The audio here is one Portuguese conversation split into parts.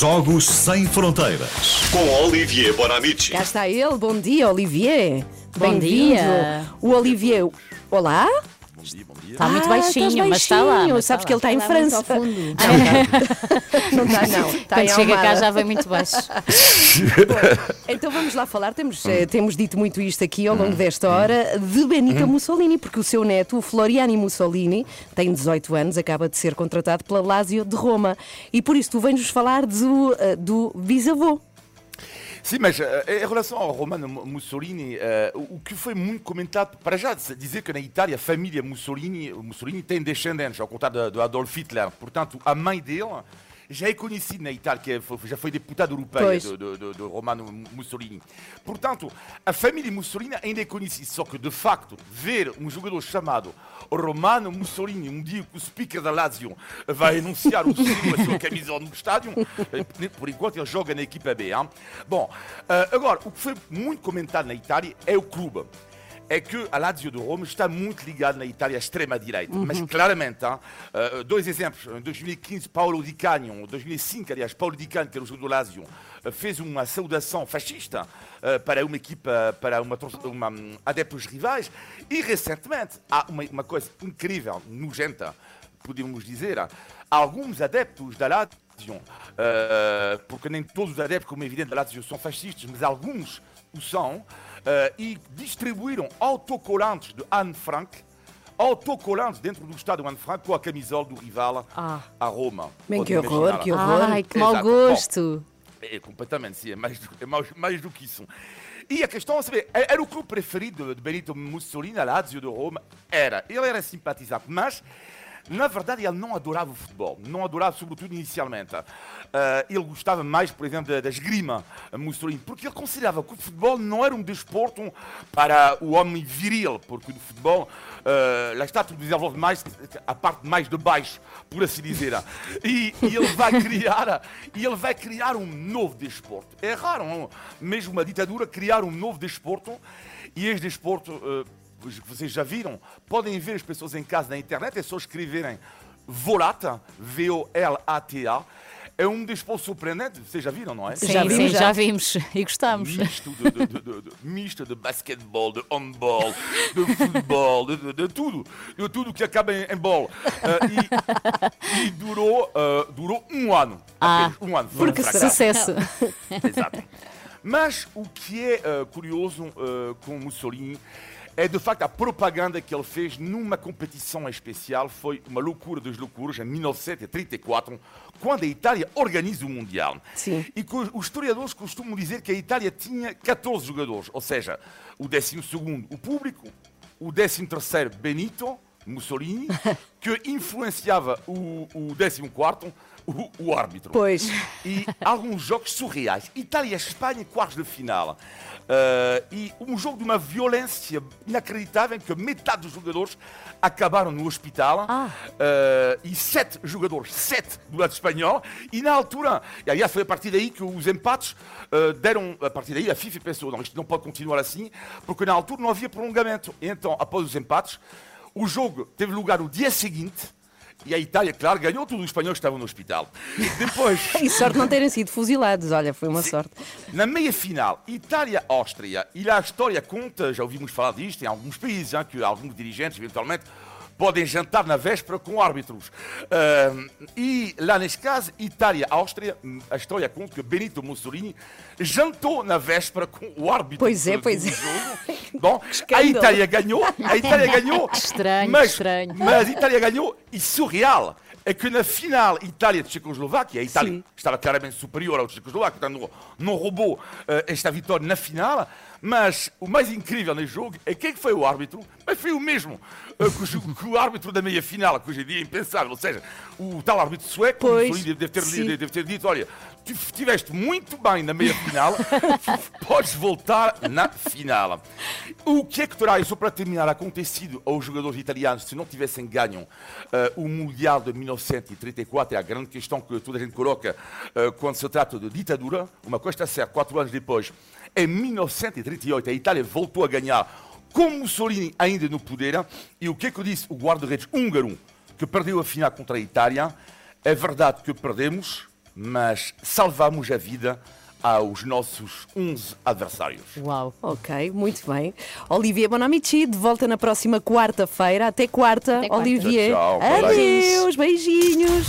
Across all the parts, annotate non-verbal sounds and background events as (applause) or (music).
Jogos Sem Fronteiras. Com Olivier Bonamici. Cá está ele, bom dia, Olivier. Bom dia. O Olivier. Olá? Está muito Ah, baixinho, estás mas está lá. baixinho. mas Sabes está que ele está em lá. França. fundo. Não está, não. Está (laughs) Quando chega cá já vem muito baixo. (laughs) Então vamos lá falar, temos, eh, temos dito muito isto aqui ao longo desta hora, de Benito Mussolini, porque o seu neto, o Floriani Mussolini, tem 18 anos, acaba de ser contratado pela Lazio de Roma. E por isso tu vens-nos falar do, eh, do bisavô. Sim, mas em relação ao Romano Mu- Mussolini, eh, o que foi muito comentado, para já dizer que na Itália a família Mussolini, Mussolini tem descendentes, ao contrário de, de Adolf Hitler. Portanto, a mãe dele já é conhecida na Itália, que já foi deputada europeia Pois. de, de, de- Romano Mussolini. Portanto, a família Mussolini ainda é conhecida, só que de facto, ver um jogador chamado Romano Mussolini, um dia que o speaker da Lazio vai anunciar o seu, a sua camisola no estádio, eh, por enquanto ele joga na equipa B. hein? Bom, eh, agora, o que foi muito comentado na Itália é o clube. É que a Lazio de Roma está muito ligada na Itália à extrema-direita. Mas claramente, hein? Eh, dois exemplos. Em 2015, Paulo Di Canio, em 2005, aliás, Paulo Di Canio, que era o jogador do Lazio, eh, fez uma saudação fascista eh, para uma equipa, para uma, uma, hum, adeptos rivais. E recentemente, há uma, uma coisa incrível, nojenta, podemos dizer, alguns adeptos da Lazio, porque nem todos os adeptos, como é evidente, da Lazio são fascistas, mas alguns o são, eh, e distribuíram autocolantes de Anne Frank, autocolantes dentro do estádio Anne Frank com a camisola do rival Ah. a Roma. Bem, que horror, imaginar. que horror. Ai, que mau gosto. É completamente, sim, é mais do, é mais, mais do que isso. E a questão é saber, é- era o clube preferido de, de Benito Mussolini, a Lazio de Roma? Era. Ele era simpatizante, mas, na verdade, ele não adorava o futebol. Não adorava, sobretudo, inicialmente. Ah, ele gostava mais, por exemplo, da, esgrima, Mussolini, porque ele considerava que o futebol não era um desporto para o homem viril, porque no futebol, ah, lá está, tudo desenvolve mais a parte mais de baixo, por assim dizer. E, e ele vai criar, ele vai criar um novo desporto. É raro, mesmo uma ditadura, criar um novo desporto. E este desporto, pois vocês já viram, podem ver as pessoas em casa na internet, é só escreverem Volata, V-O-L-A-T-A. É um desporto surpreendente, vocês já viram, não é? Sim, Já sim, vimos, já. já vimos (laughs) e gostamos. misto de, de, de, de- misto de basquetebol, de handball, de futebol, de, de- de tudo, de tudo que acaba em, em bola. Eh, e, e durou, eh, durou um ano. Ah, um ano. Um porque. Sucesso. Exato. Mas o que é eh, curioso eh, com Mussolini é de facto a propaganda que ele fez numa competição especial. Foi uma loucura das loucuras em 1934, quando a Itália organiza o Mundial. Sim. E os historiadores costumam dizer que a Itália tinha 14 jogadores, ou seja, o 12 o público, o 13 Benito Mussolini, (laughs) que influenciava o, o 14 o, o árbitro Pois. e alguns jogos surreais. Itália-Espanha, quartos de final. Eh, e um jogo de uma violência inacreditável, em que metade dos jogadores acabaram no hospital. Eh, e sete jogadores, sete do lado espanhol. E na altura, e aliás, foi a partir daí que os empates eh, deram. A partir daí, a FIFA pensou: não, isto não pode continuar assim, porque na altura não havia prolongamento. E então, após os empates, o jogo teve lugar no dia seguinte. E a Itália, claro, ganhou, todos os espanhóis estavam no hospital. Depois, (laughs) E sorte não terem sido fuzilados, olha, foi uma sorte. na meia final, Itália-Áustria, e lá a história conta, já ouvimos falar disto em alguns países, hein, que alguns dirigentes, eventualmente, podem jantar na véspera com árbitros. Ahm, e lá neste caso, Itália-Áustria, hum, a história conta que Benito Mussolini jantou na véspera com o árbitro Pois é, do- pois do é. jogo. Bom, (laughs) a. Itália ganhou, a Itália ganhou. (laughs) estranho, mas, estranho. Mas a Itália ganhou, e surreal é que na final Itália-Tchecoslováquia, a Itália Sim. estava claramente superior ao Tchecoslováquia, portanto não, roubou eh, esta vitória na final, mas o mais incrível neste jogo é quem foi o árbitro, mas foi o mesmo eh, que, que o árbitro da meia final, que hoje em dia é impensável, ou seja, o tal árbitro sueco, Pois, deve ter, deve ter dito, olha, tu estiveste muito bem na meia final, (laughs) podes voltar na final. O que é que terá, só para terminar, acontecido aos jogadores italianos se não tivessem ganho eh, o Mundial de 1934? É a grande questão que toda a gente coloca eh, quando se trata de ditadura. Uma coisa está certa, quatro anos depois, em 1938, a Itália voltou a ganhar com Mussolini ainda no poder. E o que é que disse o guarda-redes húngaro, que perdeu a final contra a Itália? É verdade que perdemos, mas salvamos a vida aos nossos 11 adversários. Uau. Ok, muito bem. Olivier Bonamici, de volta na próxima quarta-feira. Até quarta, Até quarta. Olivier. Tchau, tchau. Adeus, beijinhos.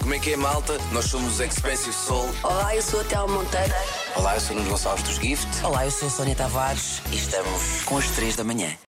Como é que é, malta? Nós somos Expensive Soul. Olá, eu sou a Théo Monteiro. Olá, eu sou o Nuno Gonçalves dos Gift. Olá, eu sou a Sónia Tavares. E estamos com as 3 da manhã.